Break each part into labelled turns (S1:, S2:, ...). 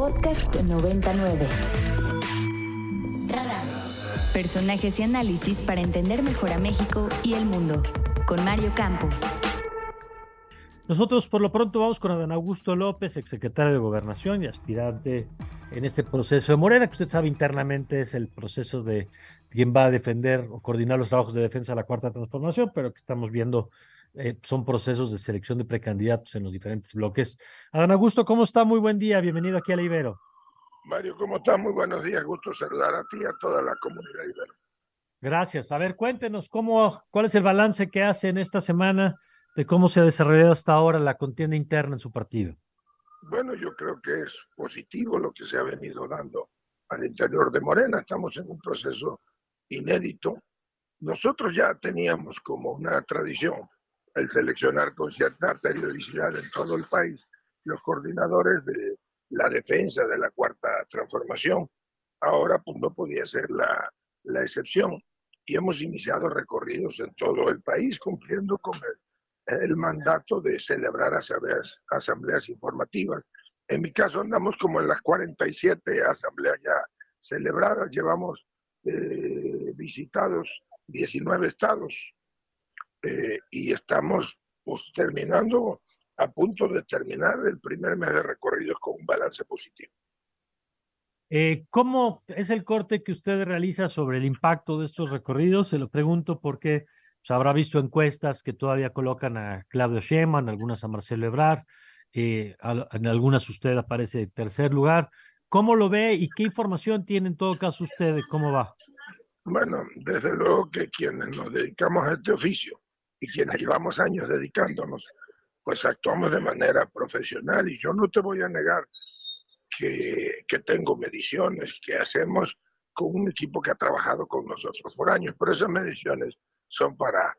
S1: Podcast 99. Radar. Personajes y análisis para entender mejor a México y el mundo. Con Mario Campos.
S2: Nosotros por lo pronto vamos con Adán Augusto López, exsecretario de Gobernación y aspirante en este proceso de Morena, que usted sabe internamente es el proceso de quien va a defender o coordinar los trabajos de defensa de la Cuarta Transformación, pero que estamos viendo eh, son procesos de selección de precandidatos en los diferentes bloques. Adán Augusto, ¿cómo está? Muy buen día, bienvenido aquí a la Ibero.
S3: Mario, ¿cómo está? Muy buenos días, gusto saludar a ti y a toda la comunidad Ibero.
S2: Gracias. A ver, cuéntenos cómo, cuál es el balance que hace en esta semana de cómo se ha desarrollado hasta ahora la contienda interna en su partido.
S3: Bueno, yo creo que es positivo lo que se ha venido dando al interior de Morena. Estamos en un proceso inédito. Nosotros ya teníamos como una tradición el seleccionar con cierta periodicidad en todo el país los coordinadores de la defensa de la cuarta transformación. Ahora pues no podía ser la, la excepción y hemos iniciado recorridos en todo el país cumpliendo con el, mandato de celebrar asambleas, asambleas informativas. En mi caso andamos como en las 47 asambleas ya celebradas, llevamos eh, visitados 19 estados, eh, y estamos pues, terminando, a punto de terminar el primer mes de recorridos con un balance positivo.
S2: Eh, ¿Cómo es el corte que usted realiza sobre el impacto de estos recorridos? Se lo pregunto porque pues, habrá visto encuestas que todavía colocan a Claudio Sheinbaum, algunas a Marcelo Ebrard, eh, en algunas usted aparece en tercer lugar. ¿Cómo lo ve y qué información tiene en todo caso usted de cómo va?
S3: Bueno, desde luego que quienes nos dedicamos a este oficio y quienes llevamos años dedicándonos, pues actuamos de manera profesional y yo no te voy a negar que, que tengo mediciones que hacemos con un equipo que ha trabajado con nosotros por años, pero esas mediciones son para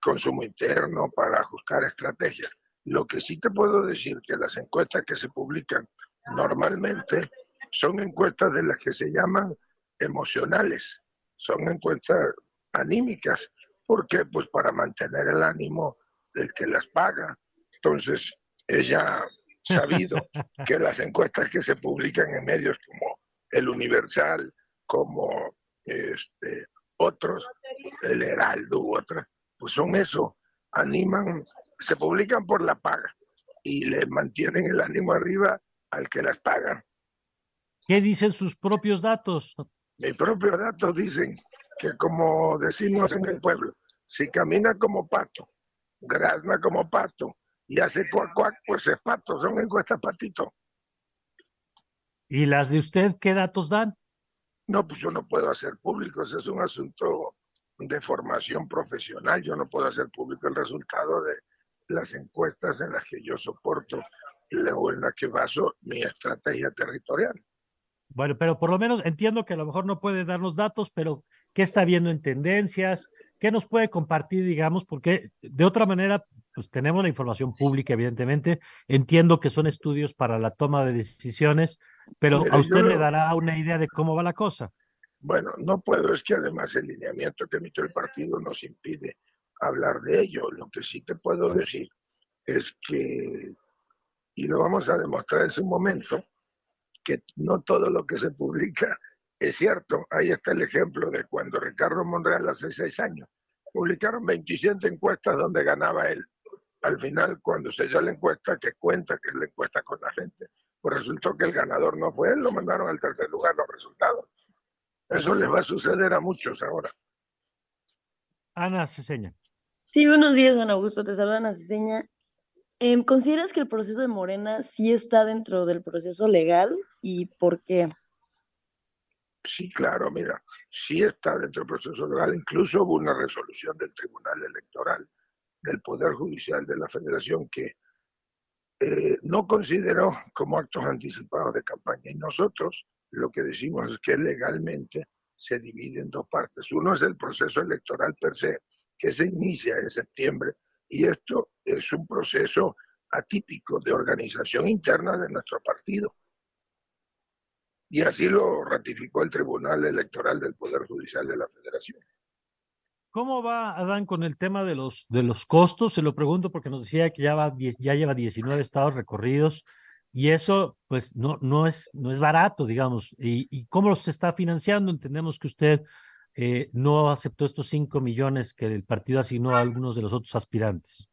S3: consumo interno, para ajustar estrategias. Lo que sí te puedo decir que las encuestas que se publican normalmente son encuestas de las que se llaman emocionales, son encuestas anímicas ¿Por qué? Pues para mantener el ánimo del que las paga. Entonces, ella sabido que las encuestas que se publican en medios como El Universal, como este, otros, El Heraldo u otras, pues son eso, animan, se publican por la paga y le mantienen el ánimo arriba al que las paga.
S2: ¿Qué dicen sus propios datos?
S3: Mis propios datos dicen que como decimos en el pueblo, si camina como pato, grazna como pato y hace cuac cuac, pues es pato, son encuestas patito.
S2: ¿Y las de usted qué datos dan?
S3: No, pues yo no puedo hacer público, ese es un asunto de formación profesional, yo no puedo hacer público el resultado de las encuestas en las que yo soporto o en las que baso mi estrategia territorial.
S2: Bueno, pero por lo menos entiendo que a lo mejor no puede darnos datos, pero ¿qué está viendo en tendencias? ¿Qué nos puede compartir, digamos? Porque de otra manera, pues tenemos la información pública, evidentemente. Entiendo que son estudios para la toma de decisiones, pero a usted le dará una idea de cómo va la cosa.
S3: Bueno, no puedo, es que además el lineamiento que emitió el partido nos impide hablar de ello. Lo que sí te puedo decir es que, y lo vamos a demostrar en su momento, que no todo lo que se publica es cierto. Ahí está el ejemplo de cuando Ricardo Monreal hace seis años publicaron 27 encuestas donde ganaba él. Al final, cuando se dio la encuesta, que cuenta que es la encuesta con la gente, pues resultó que el ganador no fue él, lo mandaron al tercer lugar los resultados. Eso les va a suceder a muchos ahora.
S2: Ana Ceseña.
S4: Sí, buenos días, don Augusto. Te saluda Ana Ceseña. Em, ¿Consideras que el proceso de Morena sí está dentro del proceso legal y por qué?
S3: Sí, claro, mira, sí está dentro del proceso legal. Incluso hubo una resolución del Tribunal Electoral del Poder Judicial de la Federación que eh, no consideró como actos anticipados de campaña. Y nosotros lo que decimos es que legalmente se divide en dos partes. Uno es el proceso electoral per se, que se inicia en septiembre y esto es un proceso atípico de organización interna de nuestro partido. Y así lo ratificó el Tribunal Electoral del Poder Judicial de la Federación.
S2: ¿Cómo va, Adán, con el tema de los, de los costos? Se lo pregunto porque nos decía que ya, va, ya lleva 19 estados recorridos. y eso, pues, no, no, es, no es barato, digamos. ¿Y, y cómo se está financiando? Entendemos que usted eh, no aceptó estos cinco millones que el partido asignó a algunos de los otros aspirantes.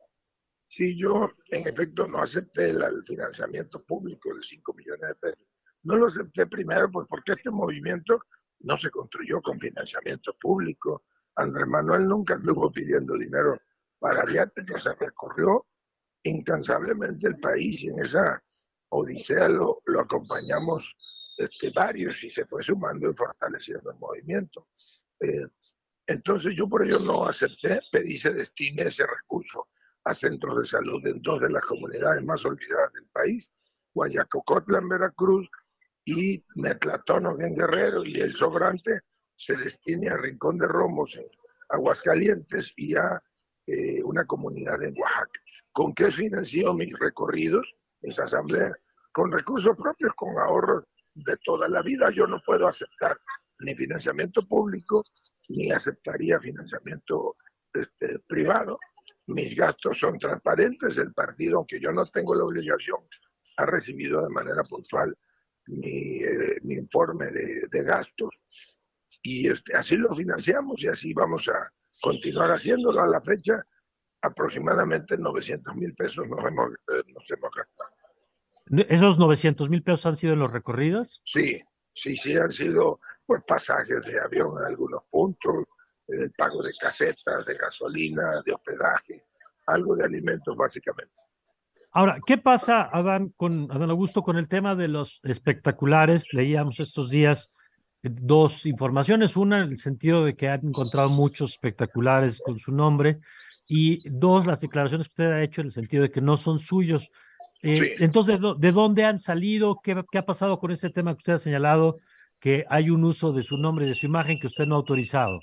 S3: Sí, yo en efecto no acepté el, financiamiento público de 5 millones de pesos. No lo acepté primero pues porque este movimiento no se construyó con financiamiento público. Andrés Manuel nunca estuvo pidiendo dinero para que se recorrió incansablemente el país y en esa odisea lo, lo acompañamos este, varios y se fue sumando y fortaleciendo el movimiento. Eh, entonces yo por ello no acepté, pedí se destine ese recurso a centros de salud en dos de las comunidades más olvidadas del país, Guayacocotla en Veracruz y Metlatono en Guerrero y el sobrante se destine a Rincón de Romos en Aguascalientes y a eh, una comunidad en Oaxaca. ¿Con qué financió mis recorridos, mis asambleas? Con recursos propios, con ahorros de toda la vida. Yo no puedo aceptar ni financiamiento público, ni aceptaría financiamiento este, privado. Mis gastos son transparentes. El partido, aunque yo no tengo la obligación, ha recibido de manera puntual mi, eh, informe de, de, gastos. Y este, así lo financiamos y así vamos a continuar haciéndolo. A la fecha, aproximadamente 900 mil pesos nos hemos, eh, nos hemos gastado.
S2: ¿Esos 900 mil pesos han sido en los recorridos?
S3: Sí, sí, sí, han sido pues, pasajes de avión en algunos puntos, el pago de casetas, de gasolina, de hospedaje, algo de alimentos básicamente.
S2: Ahora, ¿qué pasa, Adán, con Adán Augusto, con el tema de los espectaculares? Leíamos estos días eh, dos informaciones. Una, en el sentido de que han encontrado muchos espectaculares con su nombre. Y dos, las declaraciones que usted ha hecho en el sentido de que no son suyos. Eh, entonces, ¿de dónde han salido? ¿Qué, ¿Qué, ha pasado con este tema que usted ha señalado? Que hay un uso de su nombre y de su imagen que usted no ha autorizado.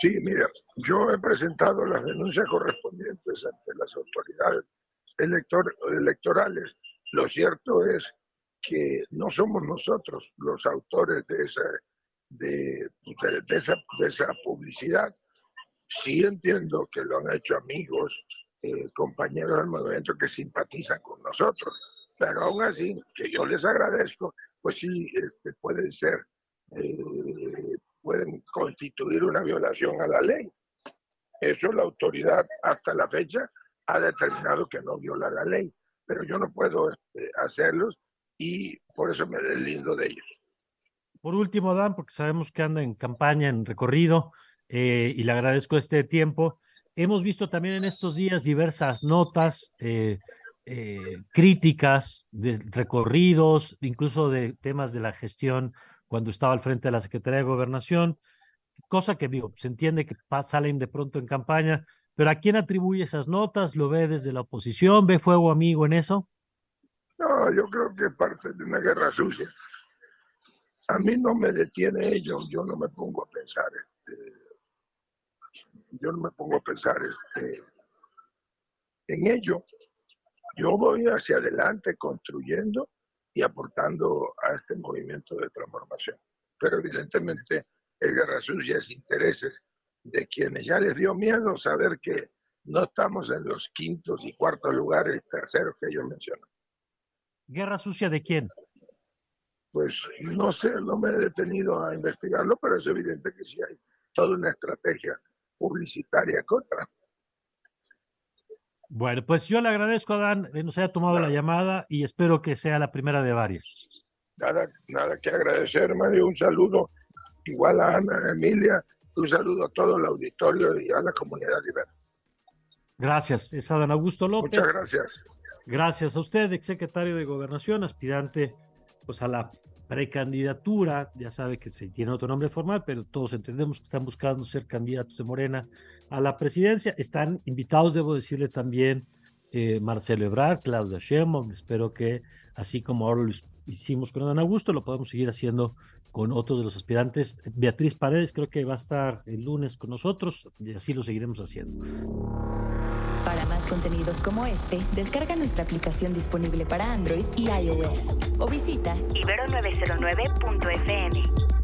S3: Sí, mira, yo he presentado las denuncias correspondientes ante las autoridades elector electorales. Lo cierto es que no somos nosotros los autores de esa, de, de, esa, de esa publicidad. Sí entiendo que lo han hecho amigos, eh, compañeros del movimiento que simpatizan con nosotros. Pero aún así, que yo les agradezco, pues sí, este, pueden ser, eh, pueden constituir una violación a la ley. Eso la autoridad hasta la fecha ha determinado que no viola la ley, pero yo no puedo este, hacerlos y por eso me deslindo de ellos.
S2: Por último, Dan, porque sabemos que anda en campaña, en recorrido, eh, y le agradezco este tiempo. Hemos visto también en estos días diversas notas, eh, eh, críticas de recorridos, incluso de temas de la gestión cuando estaba al frente de la Secretaría de Gobernación, cosa que digo, se entiende que salen de pronto en campaña, pero ¿a quién atribuye esas notas? ¿Lo ve desde la oposición? ¿Ve fuego amigo en eso?
S3: No, yo creo que es parte de una guerra sucia. A mí no me detiene ello, yo no me pongo a pensar. Este, yo no me pongo a pensar este, en ello. Yo voy hacia adelante construyendo y aportando a este movimiento de transformación. Pero evidentemente es guerra sucia, es intereses de quienes ya les dio miedo saber que no estamos en los quintos y cuartos lugares terceros que ellos mencionan.
S2: ¿Guerra sucia de quién?
S3: Pues no sé, no me he detenido a investigarlo, pero es evidente que sí hay toda una estrategia publicitaria contra.
S2: Bueno, pues yo le agradezco a Dan que nos haya tomado la llamada y espero que sea la primera de varias.
S3: Nada, nada que agradecer, Mario. Un saludo igual a Ana Emilia, un saludo a todo el auditorio y a la comunidad liberal.
S2: Gracias, es Adán Augusto López.
S3: Muchas gracias.
S2: Gracias a usted, exsecretario de Gobernación, aspirante pues a la precandidatura, ya sabe que se tiene otro nombre formal, pero todos entendemos que están buscando ser candidatos de Morena a la presidencia. Están invitados, debo decirle también, eh, Marcelo Ebrard, Claudia Sheinbaum. Espero que, así como ahora lo hicimos con Adán Augusto, lo podamos seguir haciendo con otros de los aspirantes. Beatriz Paredes creo que va a estar el lunes con nosotros y así lo seguiremos haciendo.
S1: Para más contenidos como este, descarga nuestra aplicación disponible para Android y iOS o visita ibero909.fm.